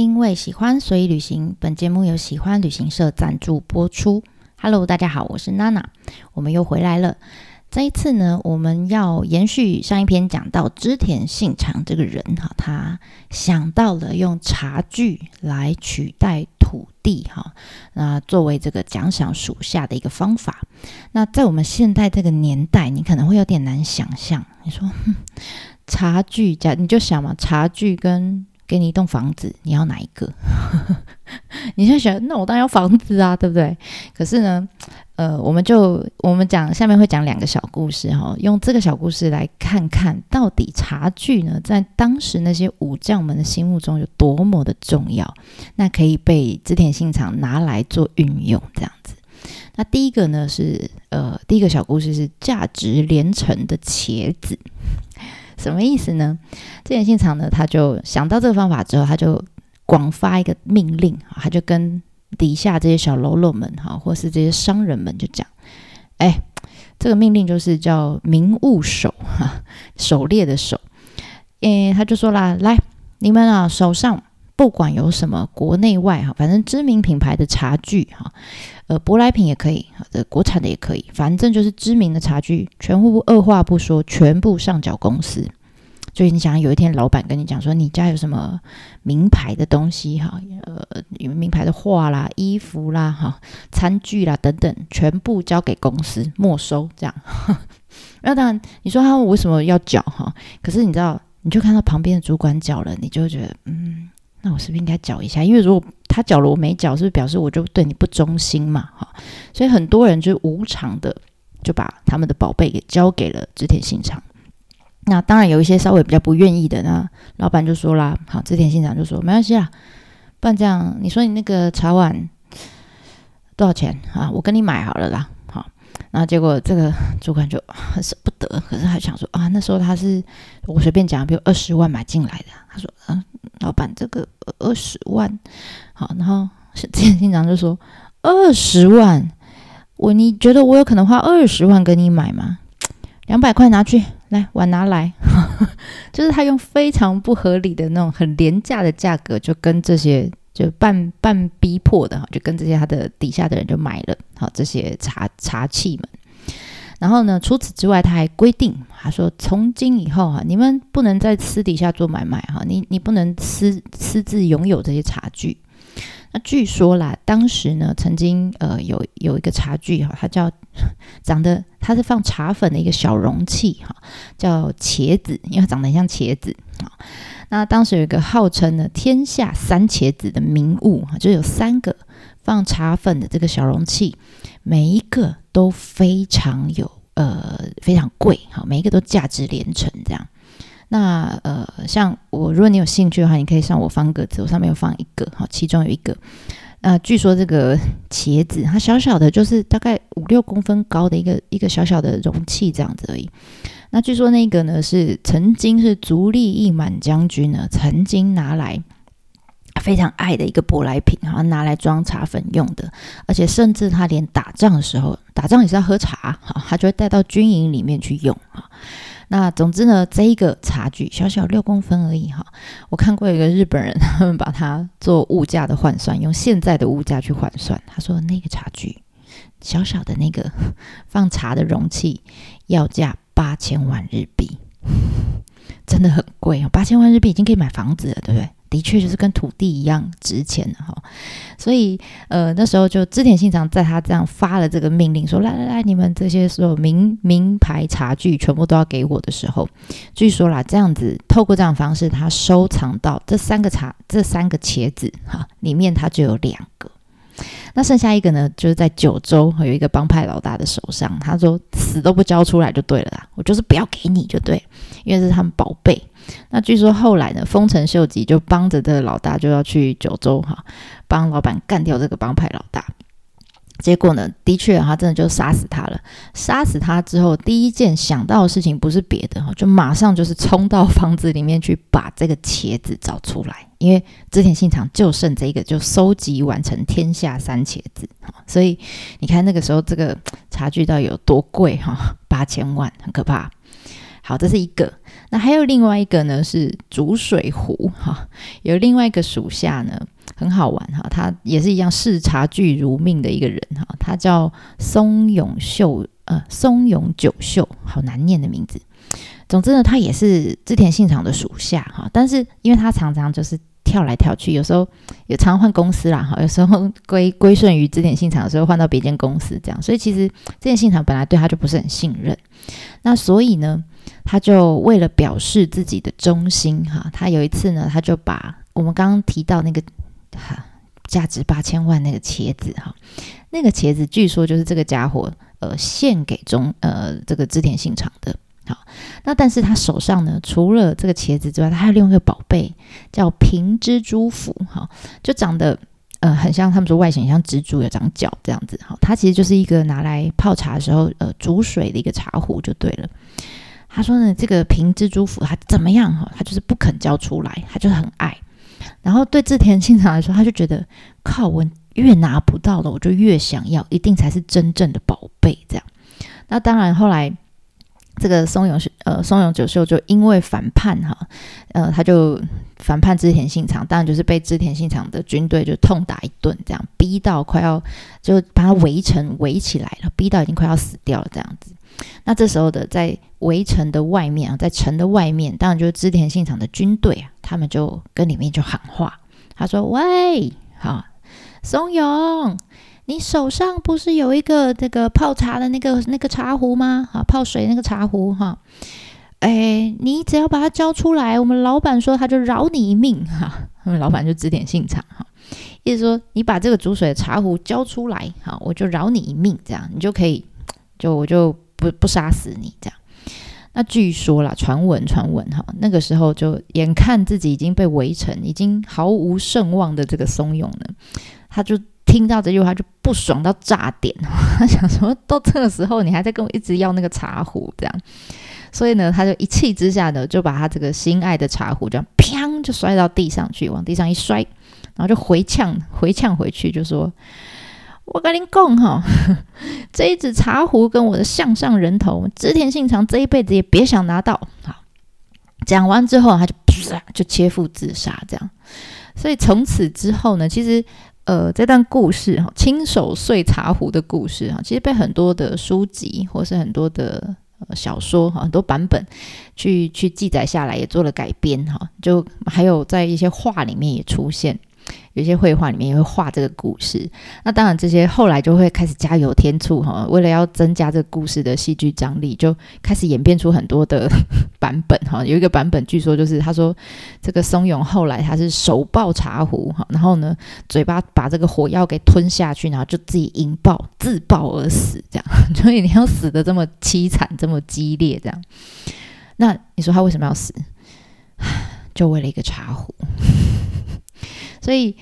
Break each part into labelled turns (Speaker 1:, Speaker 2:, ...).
Speaker 1: 因为喜欢，所以旅行。本节目由喜欢旅行社赞助播出。Hello，大家好，我是娜娜，我们又回来了。这一次呢，我们要延续上一篇讲到织田信长这个人哈，他想到了用茶具来取代土地哈，那作为这个奖赏属下的一个方法。那在我们现代这个年代，你可能会有点难想象。你说茶具，假你就想嘛，茶具跟给你一栋房子，你要哪一个？你就想，那我当然要房子啊，对不对？可是呢，呃，我们就我们讲下面会讲两个小故事哈，用这个小故事来看看到底茶具呢，在当时那些武将们的心目中有多么的重要，那可以被织田信长拿来做运用这样子。那第一个呢是呃，第一个小故事是价值连城的茄子。什么意思呢？这件信长呢，他就想到这个方法之后，他就广发一个命令他就跟底下这些小喽啰们哈，或是这些商人们就讲：哎，这个命令就是叫民务守哈，狩猎的狩。诶，他就说啦，来，你们啊，手上不管有什么国内外哈，反正知名品牌的茶具哈，呃，舶来品也可以，的国产的也可以，反正就是知名的茶具，全部二话不说，全部上缴公司。所以你想有一天老板跟你讲说，你家有什么名牌的东西哈，呃，有名牌的画啦、衣服啦、哈、餐具啦等等，全部交给公司没收，这样。那当然，你说他为什么要缴哈？可是你知道，你就看到旁边的主管缴了，你就觉得，嗯，那我是不是应该缴一下？因为如果他缴了我没缴，是不是表示我就对你不忠心嘛？哈，所以很多人就无偿的就把他们的宝贝给交给了织田信长。那当然有一些稍微比较不愿意的，那老板就说啦：“好，织田信长就说没关系啦，不然这样，你说你那个茶碗多少钱啊？我跟你买好了啦。”好，那结果这个主管就很舍不得，可是还想说啊，那时候他是我随便讲，比如二十万买进来的。他说：“嗯，老板这个二十万，好。”然后织田信长就说：“二十万，我你觉得我有可能花二十万跟你买吗？两百块拿去。”来碗拿来，就是他用非常不合理的那种很廉价的价格，就跟这些就半半逼迫的哈，就跟这些他的底下的人就买了好这些茶茶器们。然后呢，除此之外，他还规定，他说从今以后哈，你们不能在私底下做买卖哈，你你不能私私自拥有这些茶具。那据说啦，当时呢，曾经呃有有一个茶具哈，它叫 长得它是放茶粉的一个小容器哈，叫茄子，因为它长得很像茄子啊。那当时有一个号称呢天下三茄子的名物哈，就有三个放茶粉的这个小容器，每一个都非常有呃非常贵哈，每一个都价值连城这样。那呃，像我，如果你有兴趣的话，你可以上我方格子，我上面有放一个，好，其中有一个，呃，据说这个茄子，它小小的，就是大概五六公分高的一个一个小小的容器这样子而已。那据说那个呢，是曾经是足利义满将军呢，曾经拿来非常爱的一个舶来品，哈，拿来装茶粉用的，而且甚至他连打仗的时候，打仗也是要喝茶，哈，他就会带到军营里面去用，哈。那总之呢，这一个茶具小小六公分而已哈。我看过一个日本人，他们把它做物价的换算，用现在的物价去换算。他说那个茶具小小的那个 放茶的容器要价八千万日币，真的很贵啊！八千万日币已经可以买房子了，对不对？的确就是跟土地一样值钱的哈，所以呃那时候就织田信长在他这样发了这个命令说来来来你们这些所有名名牌茶具全部都要给我的时候，据说啦这样子透过这样方式他收藏到这三个茶这三个茄子哈里面他就有两个，那剩下一个呢就是在九州有一个帮派老大的手上，他说死都不交出来就对了啦，我就是不要给你就对，因为是他们宝贝。那据说后来呢，丰臣秀吉就帮着这个老大，就要去九州哈，帮老板干掉这个帮派老大。结果呢，的确他真的就杀死他了。杀死他之后，第一件想到的事情不是别的哈，就马上就是冲到房子里面去把这个茄子找出来，因为织田信长就剩这个，就收集完成天下三茄子。所以你看那个时候这个 茶具到底有多贵哈，八千万，很可怕。好，这是一个。那还有另外一个呢，是煮水壶哈。有另外一个属下呢，很好玩哈，他也是一样视茶具如命的一个人哈。他叫松永秀，呃，松永久秀，好难念的名字。总之呢，他也是织田信长的属下哈。但是因为他常常就是跳来跳去，有时候也常换公司啦哈，有时候 归归顺于织田信长的时候，换到别间公司这样。所以其实织田信长本来对他就不是很信任。那所以呢？他就为了表示自己的忠心，哈，他有一次呢，他就把我们刚刚提到那个哈价值八千万那个茄子，哈，那个茄子据说就是这个家伙呃献给中呃这个织田信长的，好，那但是他手上呢，除了这个茄子之外，他还有另外一个宝贝叫平蜘蛛符，哈，就长得呃很像他们说外形像蜘蛛，有长角这样子，哈，它其实就是一个拿来泡茶的时候呃煮水的一个茶壶就对了。他说呢，这个平蜘蛛符他怎么样哈？他就是不肯交出来，他就是很爱。然后对志田信长来说，他就觉得靠，我越拿不到的，我就越想要，一定才是真正的宝贝。这样。那当然，后来这个松永呃松永久秀就因为反叛哈，呃，他就反叛织田信长，当然就是被织田信长的军队就痛打一顿，这样逼到快要就把他围城围起来了，逼到已经快要死掉了这样子。那这时候的在围城的外面啊，在城的外面，当然就是织田信长的军队啊，他们就跟里面就喊话，他说：“喂，好，松永，你手上不是有一个这个泡茶的那个那个茶壶吗？啊，泡水那个茶壶哈，哎，你只要把它交出来，我们老板说他就饶你一命哈。我们老板就指点信长哈，意思说你把这个煮水的茶壶交出来，好，我就饶你一命，这样你就可以，就我就。”不不杀死你这样，那据说啦，传闻传闻哈，那个时候就眼看自己已经被围城，已经毫无胜望的这个松永呢，他就听到这句话就不爽到炸点，他想说到这个时候你还在跟我一直要那个茶壶这样，所以呢，他就一气之下呢，就把他这个心爱的茶壶这样砰就摔到地上去，往地上一摔，然后就回呛回呛回去，就说。我跟您讲哈，这一只茶壶跟我的向上人头，织田信长这一辈子也别想拿到。好，讲完之后，他就噗就切腹自杀，这样。所以从此之后呢，其实呃，这段故事哈，亲手碎茶壶的故事哈，其实被很多的书籍或是很多的小说哈，很多版本去去记载下来，也做了改编哈，就还有在一些画里面也出现。有些绘画里面也会画这个故事，那当然这些后来就会开始加油添醋哈，为了要增加这个故事的戏剧张力，就开始演变出很多的版本哈。有一个版本据说就是他说这个松永后来他是手抱茶壶哈，然后呢嘴巴把这个火药给吞下去，然后就自己引爆自爆而死，这样。所以你要死的这么凄惨，这么激烈，这样。那你说他为什么要死？就为了一个茶壶。所以，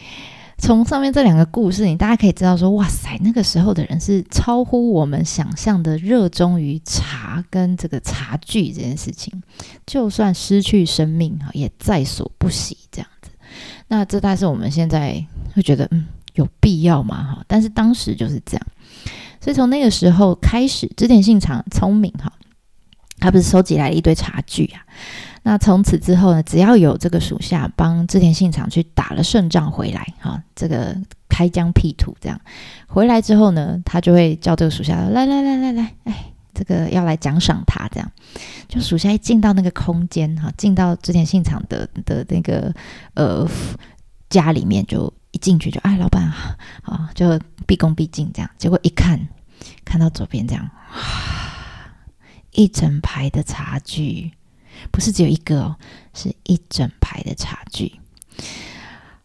Speaker 1: 从上面这两个故事，你大家可以知道说，哇塞，那个时候的人是超乎我们想象的热衷于茶跟这个茶具这件事情，就算失去生命哈，也在所不惜这样子。那这大概是我们现在会觉得，嗯，有必要吗？哈，但是当时就是这样。所以从那个时候开始，织田信长聪明哈，他不是收集来了一堆茶具啊。那从此之后呢，只要有这个属下帮织田信长去打了胜仗回来，哈，这个开疆辟土这样回来之后呢，他就会叫这个属下来来来来来，哎，这个要来奖赏他这样。就属下一进到那个空间，哈，进到织田信长的的那个呃家里面，就一进去就哎，老板啊，啊，就毕恭毕敬这样。结果一看，看到左边这样，一整排的茶具。不是只有一个哦，是一整排的茶具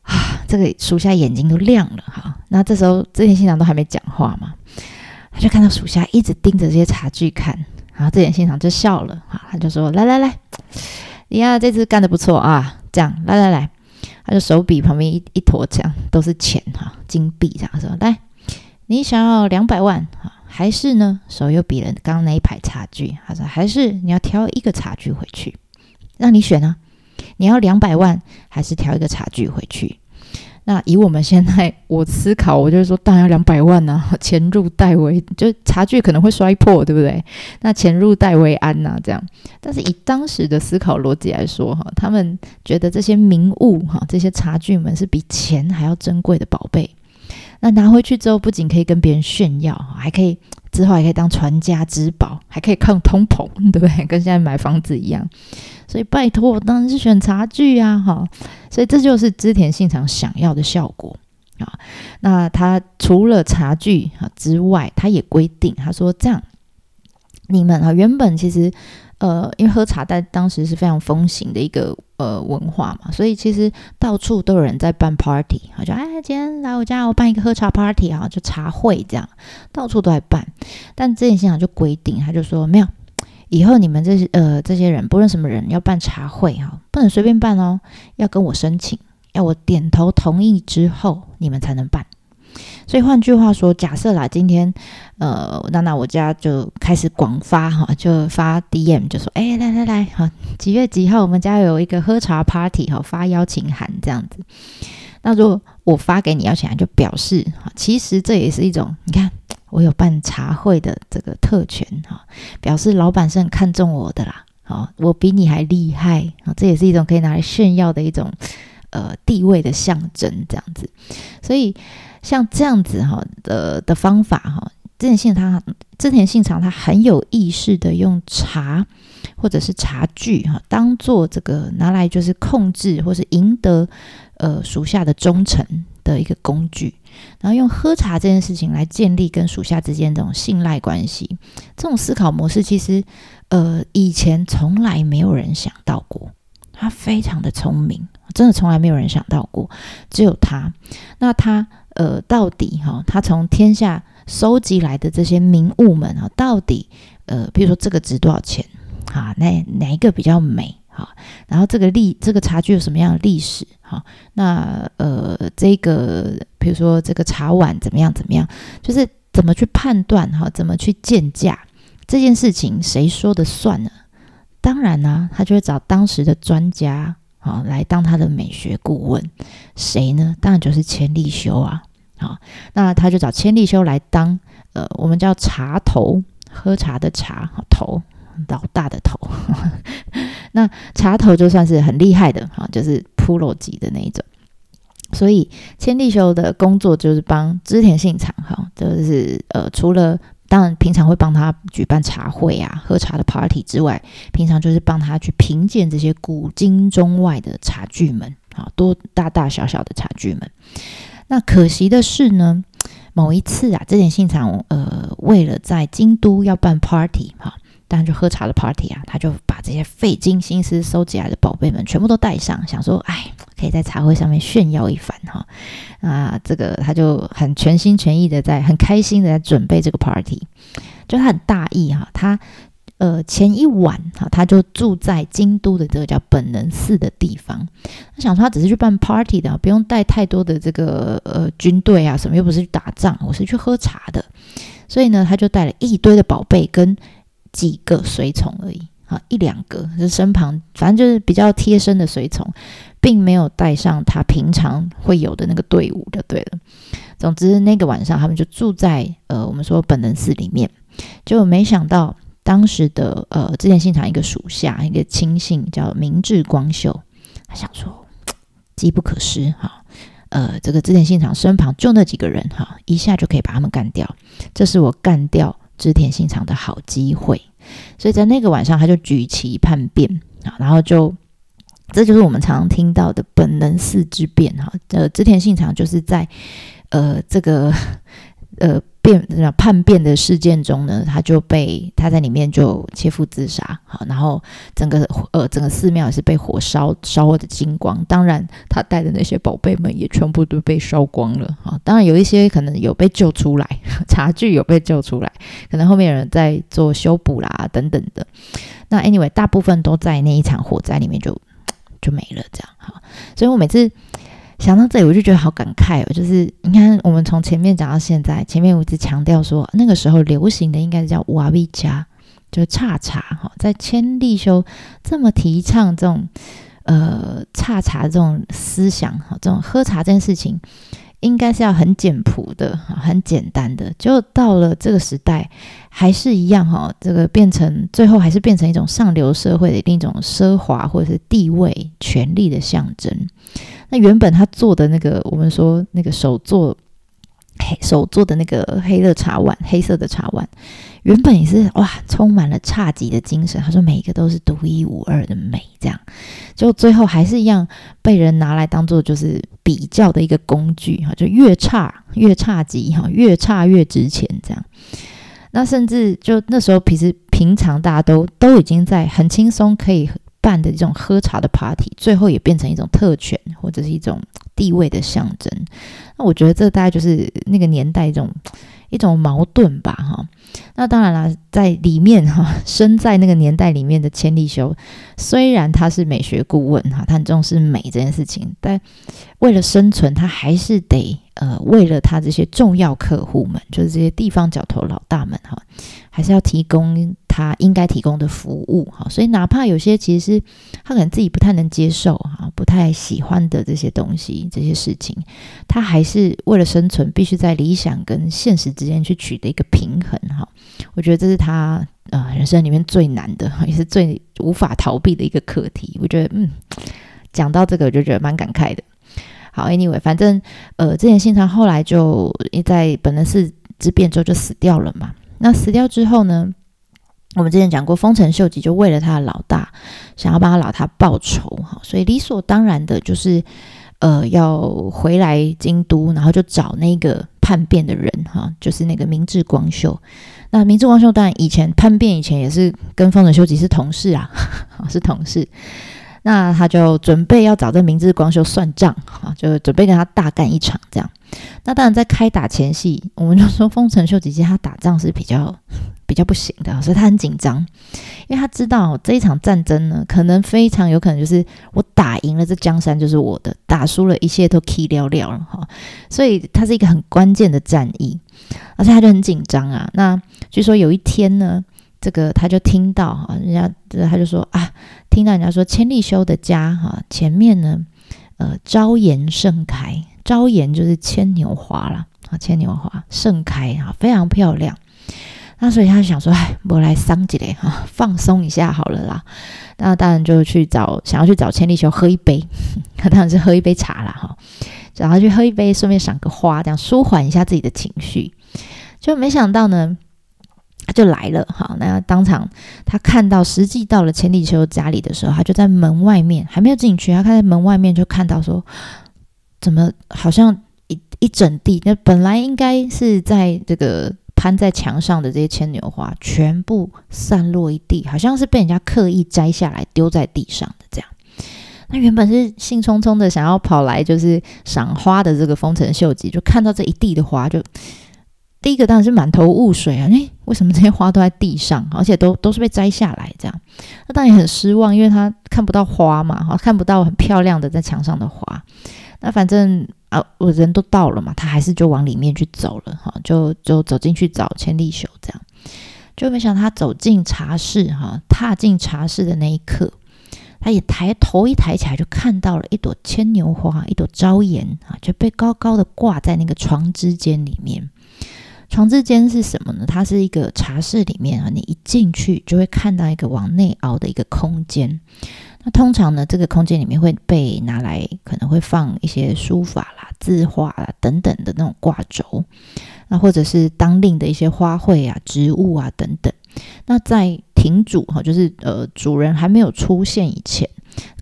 Speaker 1: 啊！这个属下眼睛都亮了哈。那这时候这田信长都还没讲话嘛，他就看到属下一直盯着这些茶具看，然后这田信长就笑了哈，他就说：“来来来，你看这次干的不错啊，这样来来来，他就手比旁边一一坨这样都是钱哈，金币这样说，来，你想要两百万哈。”还是呢，手又比了刚刚那一排茶具。他说：“还是你要挑一个茶具回去，让你选啊，你要两百万，还是挑一个茶具回去？那以我们现在我思考，我就是说，当然要两百万呐，钱入袋为，就茶具可能会摔破，对不对？那钱入袋为安呐，这样。但是以当时的思考逻辑来说，哈，他们觉得这些名物，哈，这些茶具们是比钱还要珍贵的宝贝。那拿回去之后，不仅可以跟别人炫耀，还可以之后还可以当传家之宝，还可以抗通膨，对不对？跟现在买房子一样。所以拜托，当然是选茶具啊，哈。所以这就是织田信长想要的效果啊。那他除了茶具啊之外，他也规定，他说这样，你们啊原本其实。呃，因为喝茶在当时是非常风行的一个呃文化嘛，所以其实到处都有人在办 party，好，就哎，今天来我家，我办一个喝茶 party 啊，就茶会这样，到处都在办。但这件现场就规定，他就说没有，以后你们这些呃这些人，不论什么人要办茶会哈，不能随便办哦，要跟我申请，要我点头同意之后，你们才能办。所以换句话说，假设啦，今天，呃，娜娜我家就开始广发哈，就发 DM，就说，哎，来来来，好，几月几号我们家有一个喝茶 party 哈，发邀请函这样子。那如果我发给你邀请函，就表示哈，其实这也是一种，你看我有办茶会的这个特权哈，表示老板是很看重我的啦，好，我比你还厉害啊，这也是一种可以拿来炫耀的一种呃地位的象征这样子，所以。像这样子哈的的方法哈，织田信长织田信长他很有意识的用茶或者是茶具哈，当做这个拿来就是控制或是赢得呃属下的忠诚的一个工具，然后用喝茶这件事情来建立跟属下之间这种信赖关系。这种思考模式其实呃以前从来没有人想到过，他非常的聪明，真的从来没有人想到过，只有他。那他。呃，到底哈，他从天下收集来的这些名物们啊，到底呃，比如说这个值多少钱啊？哪哪一个比较美哈？然后这个历这个茶具有什么样的历史哈？那呃，这个比如说这个茶碗怎么样怎么样？就是怎么去判断哈？怎么去鉴价这件事情，谁说的算呢？当然呢，他就会找当时的专家。啊，来当他的美学顾问，谁呢？当然就是千利休啊！好，那他就找千利休来当，呃，我们叫茶头，喝茶的茶头，老大的头。那茶头就算是很厉害的，哈，就是 pro 级的那一种。所以千利休的工作就是帮织田信长，哈，就是呃，除了。当然，平常会帮他举办茶会啊、喝茶的 party 之外，平常就是帮他去品鉴这些古今中外的茶具们啊，多大大小小的茶具们。那可惜的是呢，某一次啊，这点信长呃，为了在京都要办 party 哈。当然，就喝茶的 party 啊，他就把这些费尽心思收集来的宝贝们全部都带上，想说，哎，可以在茶会上面炫耀一番哈。啊，这个他就很全心全意的在，很开心的在准备这个 party。就他很大意哈，他呃前一晚哈，他就住在京都的这个叫本能寺的地方。他想说，他只是去办 party 的，不用带太多的这个呃军队啊什么，又不是去打仗，我是去喝茶的。所以呢，他就带了一堆的宝贝跟。几个随从而已，啊，一两个，就身旁，反正就是比较贴身的随从，并没有带上他平常会有的那个队伍，就对了。总之，那个晚上他们就住在呃，我们说本能寺里面，就没想到当时的呃，织田信长一个属下，一个亲信叫明智光秀，他想说，机不可失，哈，呃，这个织田信长身旁就那几个人，哈，一下就可以把他们干掉，这是我干掉。织田信长的好机会，所以在那个晚上，他就举旗叛变啊，然后就这就是我们常听到的本能四之变哈。呃，织田信长就是在呃这个 呃。变叛变的事件中呢，他就被他在里面就切腹自杀，好，然后整个呃整个寺庙也是被火烧烧的精光，当然他带的那些宝贝们也全部都被烧光了，啊，当然有一些可能有被救出来，茶具有被救出来，可能后面有人在做修补啦等等的，那 anyway 大部分都在那一场火灾里面就就没了，这样哈，所以我每次。想到这里，我就觉得好感慨哦。就是你看，我们从前面讲到现在，前面我一直强调说，那个时候流行的应该是叫瓦比加，就是茶茶哈。在千利休这么提倡这种呃茶茶这种思想哈，这种喝茶这件事情。应该是要很简朴的，很简单的。就到了这个时代，还是一样哈。这个变成最后还是变成一种上流社会的另一种奢华或者是地位、权力的象征。那原本他做的那个，我们说那个手做黑手做的那个黑的茶碗，黑色的茶碗。原本也是哇，充满了差级的精神。他说每一个都是独一无二的美，这样，就最后还是一样被人拿来当做就是比较的一个工具哈，就越差越差级哈，越差越值钱这样。那甚至就那时候，其实平常大家都都已经在很轻松可以办的这种喝茶的 party，最后也变成一种特权或者是一种地位的象征。那我觉得这大概就是那个年代一种。一种矛盾吧，哈。那当然了，在里面哈，生在那个年代里面的千利休，虽然他是美学顾问哈，他很重视美这件事情，但为了生存，他还是得呃，为了他这些重要客户们，就是这些地方角头老大们哈，还是要提供。他应该提供的服务，哈，所以哪怕有些其实是他可能自己不太能接受，哈，不太喜欢的这些东西、这些事情，他还是为了生存，必须在理想跟现实之间去取得一个平衡，哈。我觉得这是他呃人生里面最难的，也是最无法逃避的一个课题。我觉得，嗯，讲到这个，我就觉得蛮感慨的。好，Anyway，反正呃，之前信长后来就在本能寺之变之后就死掉了嘛。那死掉之后呢？我们之前讲过，丰臣秀吉就为了他的老大，想要帮他老大报仇哈，所以理所当然的就是，呃，要回来京都，然后就找那个叛变的人哈，就是那个明智光秀。那明智光秀当然以前叛变以前也是跟丰臣秀吉是同事啊，是同事。那他就准备要找这明智光秀算账啊，就准备跟他大干一场这样。那当然在开打前夕，我们就说丰臣秀吉其实他打仗是比较。比较不行的，所以他很紧张，因为他知道这一场战争呢，可能非常有可能就是我打赢了这江山就是我的，打输了一切都 key 掉掉了哈，所以它是一个很关键的战役，而且他就很紧张啊。那据说有一天呢，这个他就听到哈，人家他就说啊，听到人家说千利休的家哈前面呢，呃，朝颜盛开，朝颜就是牵牛花了啊，牵牛花盛开啊，非常漂亮。那所以他想说，哎，我来桑几嘞哈，放松一下好了啦。那当然就去找，想要去找千利休喝一杯，他 当然是喝一杯茶啦哈。然后去喝一杯，顺便赏个花，这样舒缓一下自己的情绪。就没想到呢，他就来了哈。那当场他看到，实际到了千利休家里的时候，他就在门外面还没有进去，他看在门外面就看到说，怎么好像一一整地，那本来应该是在这个。攀在墙上的这些牵牛花全部散落一地，好像是被人家刻意摘下来丢在地上的这样。那原本是兴冲冲的想要跑来就是赏花的这个丰臣秀吉，就看到这一地的花，就第一个当然是满头雾水啊！诶，为什么这些花都在地上，而且都都是被摘下来这样？那当然很失望，因为他看不到花嘛，哈，看不到很漂亮的在墙上的花。那反正。啊，我人都到了嘛，他还是就往里面去走了哈，就就走进去找千利休，这样就没想他走进茶室哈，踏进茶室的那一刻，他也抬头一抬起来，就看到了一朵牵牛花，一朵朝颜啊，就被高高的挂在那个床之间里面。床之间是什么呢？它是一个茶室里面啊，你一进去就会看到一个往内凹的一个空间。那通常呢，这个空间里面会被拿来，可能会放一些书法啦、字画啦等等的那种挂轴，那或者是当令的一些花卉啊、植物啊等等。那在亭主哈，就是呃主人还没有出现以前，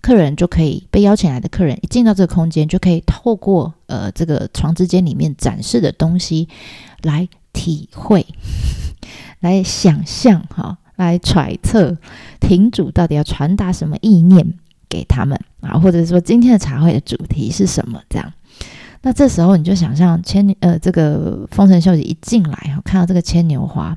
Speaker 1: 客人就可以被邀请来的客人一进到这个空间，就可以透过呃这个床之间里面展示的东西来体会、来想象哈。来揣测亭主到底要传达什么意念给他们啊，或者说今天的茶会的主题是什么？这样，那这时候你就想象牵呃这个丰臣秀吉一进来哈，看到这个牵牛花，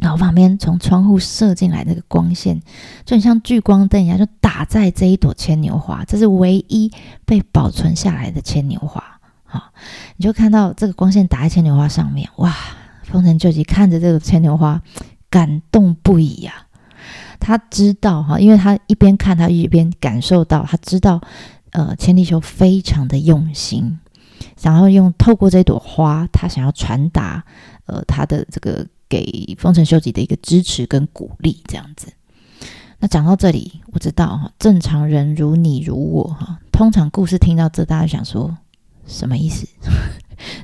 Speaker 1: 然后旁边从窗户射进来那个光线，就很像聚光灯一样，就打在这一朵牵牛花，这是唯一被保存下来的牵牛花。好，你就看到这个光线打在牵牛花上面，哇！丰臣秀吉看着这个牵牛花。感动不已呀！他知道哈，因为他一边看他一边感受到，他知道呃千利休非常的用心，想要用透过这朵花，他想要传达呃他的这个给丰臣秀吉的一个支持跟鼓励这样子。那讲到这里，我知道哈，正常人如你如我哈，通常故事听到这，大家想说什么意思？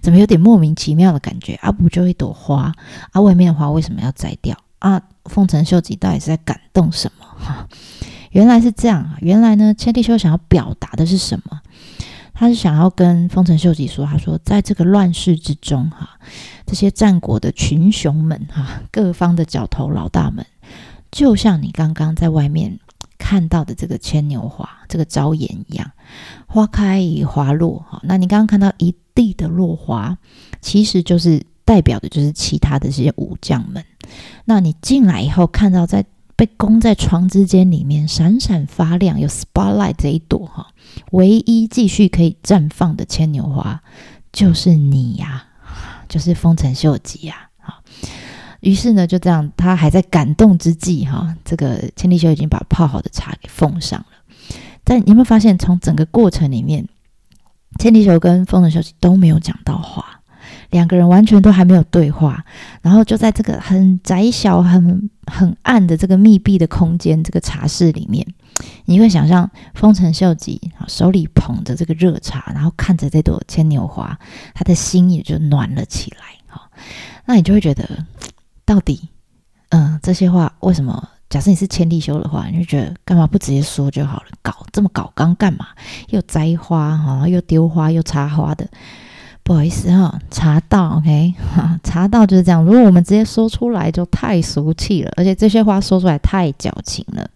Speaker 1: 怎么有点莫名其妙的感觉？啊，不就一朵花啊，外面的花为什么要摘掉啊？丰臣秀吉到底是在感动什么？哈，原来是这样啊！原来呢，千利休想要表达的是什么？他是想要跟丰臣秀吉说，他说，在这个乱世之中，哈，这些战国的群雄们，哈，各方的角头老大们。就像你刚刚在外面看到的这个牵牛花，这个朝颜一样，花开花落哈。那你刚刚看到一地的落花，其实就是代表的就是其他的这些武将们。那你进来以后看到在被供在床之间里面闪闪发亮，有 spotlight 这一朵哈，唯一继续可以绽放的牵牛花，就是你呀，就是丰臣秀吉呀，于是呢，就这样，他还在感动之际，哈，这个千利休已经把泡好的茶给奉上了。但你有没有发现，从整个过程里面，千利休跟丰臣秀吉都没有讲到话，两个人完全都还没有对话。然后就在这个很窄小、很很暗的这个密闭的空间，这个茶室里面，你会想象丰臣秀吉手里捧着这个热茶，然后看着这朵牵牛花，他的心也就暖了起来。哈，那你就会觉得。到底，嗯，这些话为什么？假设你是千利休的话，你就觉得干嘛不直接说就好了？搞这么搞刚干嘛？又摘花哈，又丢花又插花的，不好意思哈，茶道 OK 哈，茶道就是这样。如果我们直接说出来，就太俗气了，而且这些话说出来太矫情了。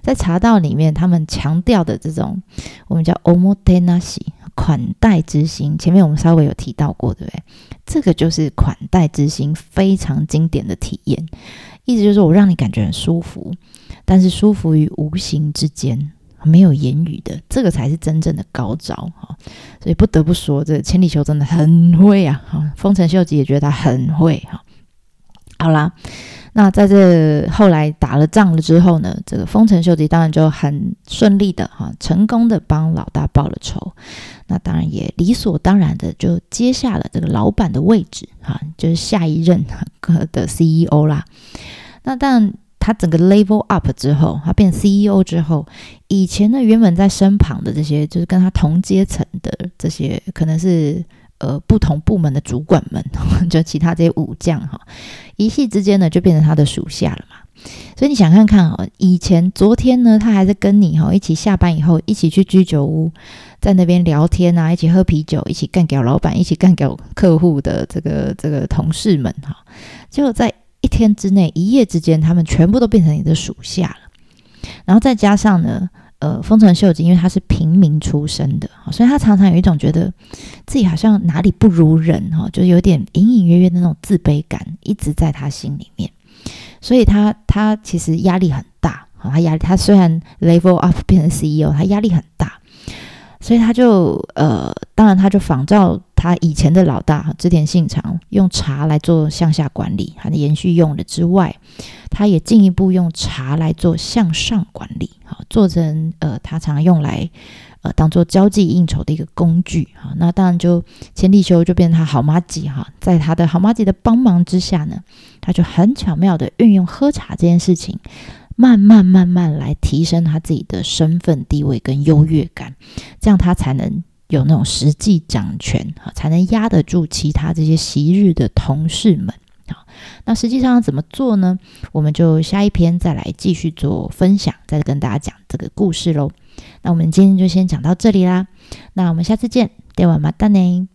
Speaker 1: 在茶道里面，他们强调的这种，我们叫 omotenashi 款待之心。前面我们稍微有提到过，对不对？这个就是款待之心非常经典的体验，意思就是我让你感觉很舒服，但是舒服于无形之间，没有言语的，这个才是真正的高招哈。所以不得不说，这千里球真的很会啊！哈，丰臣秀吉也觉得他很会哈。好啦。那在这后来打了仗了之后呢，这个丰臣秀吉当然就很顺利的哈，成功的帮老大报了仇。那当然也理所当然的就接下了这个老板的位置哈，就是下一任的 CEO 啦。那但他整个 level up 之后，他变 CEO 之后，以前呢原本在身旁的这些就是跟他同阶层的这些，可能是。呃，不同部门的主管们，就其他这些武将哈，一夕之间呢，就变成他的属下了嘛。所以你想看看哦，以前昨天呢，他还在跟你哈一起下班以后一起去居酒屋，在那边聊天啊，一起喝啤酒，一起干掉老板，一起干掉客户的这个这个同事们哈，就在一天之内，一夜之间，他们全部都变成你的属下了。然后再加上呢。呃，丰臣秀吉因为他是平民出身的，所以他常常有一种觉得自己好像哪里不如人哈，就有点隐隐约约的那种自卑感一直在他心里面，所以他他其实压力很大，他压力他虽然 level up 变成 CEO，他压力很大，所以他就呃，当然他就仿照他以前的老大织田信长用茶来做向下管理，他的延续用了之外。他也进一步用茶来做向上管理，好做成呃，他常用来呃当做交际应酬的一个工具，哈，那当然就千利休就变成他好妈吉哈，在他的好妈吉的帮忙之下呢，他就很巧妙的运用喝茶这件事情，慢慢慢慢来提升他自己的身份地位跟优越感，这样他才能有那种实际掌权，哈，才能压得住其他这些昔日的同事们啊。那实际上怎么做呢？我们就下一篇再来继续做分享，再跟大家讲这个故事喽。那我们今天就先讲到这里啦。那我们下次见，电玩马达呢？